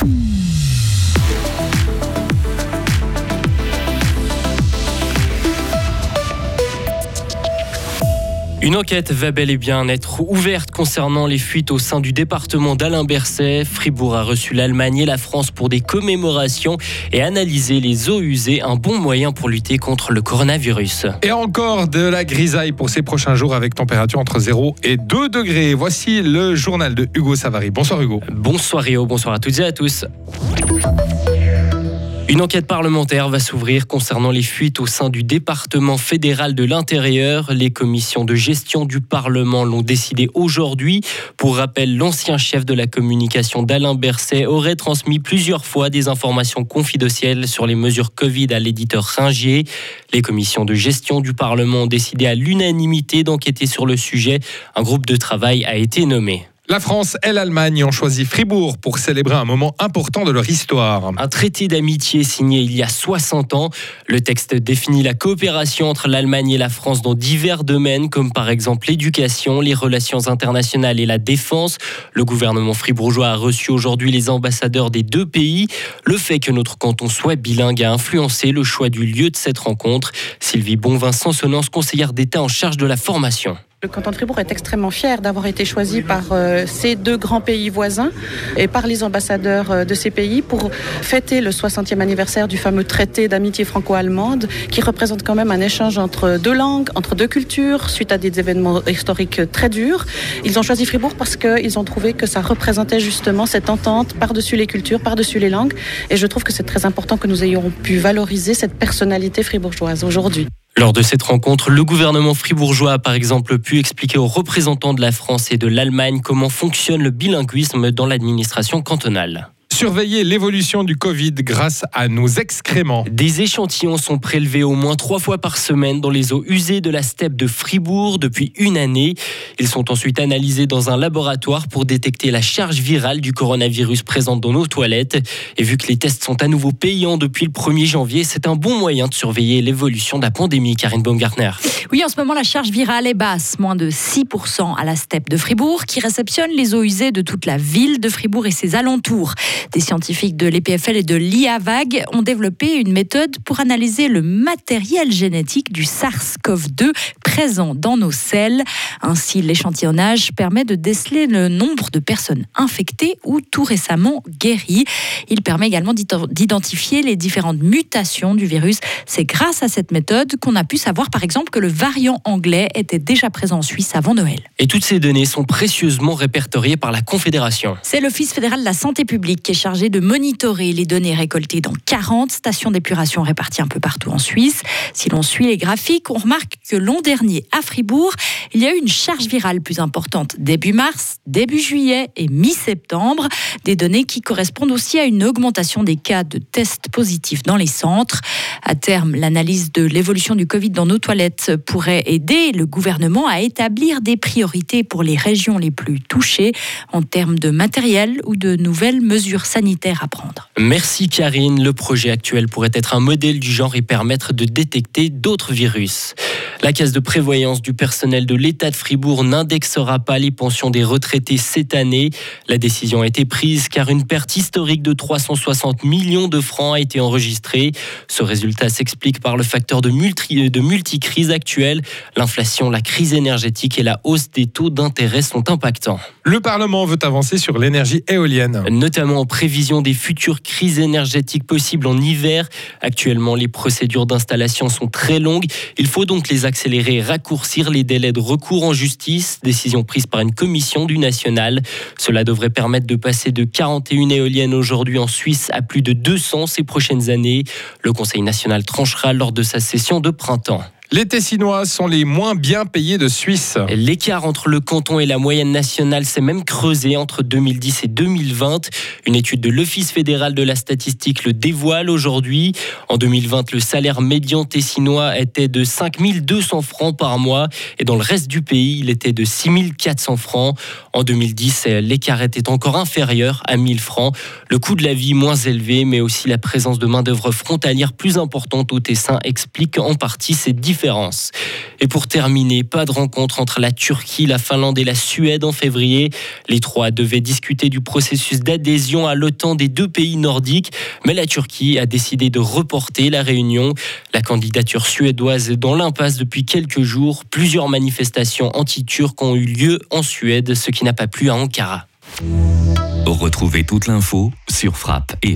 Mm. Une enquête va bel et bien être ouverte concernant les fuites au sein du département d'Alain Berset. Fribourg a reçu l'Allemagne et la France pour des commémorations et analyser les eaux usées, un bon moyen pour lutter contre le coronavirus. Et encore de la grisaille pour ces prochains jours avec température entre 0 et 2 degrés. Voici le journal de Hugo Savary. Bonsoir Hugo. Bonsoir Rio, bonsoir à toutes et à tous. Une enquête parlementaire va s'ouvrir concernant les fuites au sein du département fédéral de l'intérieur. Les commissions de gestion du Parlement l'ont décidé aujourd'hui. Pour rappel, l'ancien chef de la communication d'Alain Berset aurait transmis plusieurs fois des informations confidentielles sur les mesures Covid à l'éditeur Ringier. Les commissions de gestion du Parlement ont décidé à l'unanimité d'enquêter sur le sujet. Un groupe de travail a été nommé. La France et l'Allemagne ont choisi Fribourg pour célébrer un moment important de leur histoire. Un traité d'amitié signé il y a 60 ans. Le texte définit la coopération entre l'Allemagne et la France dans divers domaines, comme par exemple l'éducation, les relations internationales et la défense. Le gouvernement fribourgeois a reçu aujourd'hui les ambassadeurs des deux pays. Le fait que notre canton soit bilingue a influencé le choix du lieu de cette rencontre. Sylvie Bonvincent, Sonance, conseillère d'État en charge de la formation. Le canton de Fribourg est extrêmement fier d'avoir été choisi par euh, ces deux grands pays voisins et par les ambassadeurs euh, de ces pays pour fêter le 60e anniversaire du fameux traité d'amitié franco-allemande qui représente quand même un échange entre deux langues, entre deux cultures suite à des événements historiques très durs. Ils ont choisi Fribourg parce qu'ils ont trouvé que ça représentait justement cette entente par-dessus les cultures, par-dessus les langues et je trouve que c'est très important que nous ayons pu valoriser cette personnalité fribourgeoise aujourd'hui. Lors de cette rencontre, le gouvernement fribourgeois a par exemple pu expliquer aux représentants de la France et de l'Allemagne comment fonctionne le bilinguisme dans l'administration cantonale surveiller l'évolution du Covid grâce à nos excréments. Des échantillons sont prélevés au moins trois fois par semaine dans les eaux usées de la steppe de Fribourg depuis une année. Ils sont ensuite analysés dans un laboratoire pour détecter la charge virale du coronavirus présente dans nos toilettes. Et vu que les tests sont à nouveau payants depuis le 1er janvier, c'est un bon moyen de surveiller l'évolution de la pandémie, Karine Baumgartner. Oui, en ce moment, la charge virale est basse, moins de 6% à la steppe de Fribourg, qui réceptionne les eaux usées de toute la ville de Fribourg et ses alentours. Des scientifiques de l'EPFL et de l'IAVAG ont développé une méthode pour analyser le matériel génétique du SARS-CoV-2 présent dans nos selles. Ainsi, l'échantillonnage permet de déceler le nombre de personnes infectées ou tout récemment guéries. Il permet également d'identifier les différentes mutations du virus. C'est grâce à cette méthode qu'on a pu savoir par exemple que le variant anglais était déjà présent en Suisse avant Noël. Et toutes ces données sont précieusement répertoriées par la Confédération. C'est l'Office fédéral de la santé publique qui est chargé de monitorer les données récoltées dans 40 stations d'épuration réparties un peu partout en Suisse. Si l'on suit les graphiques, on remarque que l'an dernier, à Fribourg, il y a eu une charge virale plus importante début mars, début juillet et mi-septembre. Des données qui correspondent aussi à une augmentation des cas de tests positifs dans les centres. À terme, l'analyse de l'évolution du Covid dans nos toilettes pourrait aider le gouvernement à établir des priorités pour les régions les plus touchées en termes de matériel ou de nouvelles mesures sanitaires à prendre. Merci Karine. Le projet actuel pourrait être un modèle du genre et permettre de détecter d'autres virus. La caisse de prévoyance du personnel de l'État de Fribourg n'indexera pas les pensions des retraités cette année. La décision a été prise car une perte historique de 360 millions de francs a été enregistrée. Ce résultat s'explique par le facteur de, multi de multicrise actuelle. L'inflation, la crise énergétique et la hausse des taux d'intérêt sont impactants. Le Parlement veut avancer sur l'énergie éolienne. Notamment en prévision des futures crises énergétiques possibles en hiver. Actuellement, les procédures d'installation sont très longues. Il faut donc les accélérer et raccourcir les délais de recours en justice, décision prise par une commission du national. Cela devrait permettre de passer de 41 éoliennes aujourd'hui en Suisse à plus de 200 ces prochaines années. Le Conseil national tranchera lors de sa session de printemps. Les Tessinois sont les moins bien payés de Suisse. L'écart entre le canton et la moyenne nationale s'est même creusé entre 2010 et 2020. Une étude de l'Office fédéral de la statistique le dévoile aujourd'hui. En 2020, le salaire médian tessinois était de 5200 francs par mois et dans le reste du pays, il était de 6400 francs. En 2010, l'écart était encore inférieur à 1000 francs. Le coût de la vie moins élevé, mais aussi la présence de main-d'œuvre frontalière plus importante au Tessin explique en partie ces différences Et pour terminer, pas de rencontre entre la Turquie, la Finlande et la Suède en février. Les trois devaient discuter du processus d'adhésion à l'OTAN des deux pays nordiques, mais la Turquie a décidé de reporter la réunion. La candidature suédoise est dans l'impasse depuis quelques jours. Plusieurs manifestations anti-turques ont eu lieu en Suède, ce qui n'a pas plu à Ankara. Retrouvez toute l'info sur frappe et.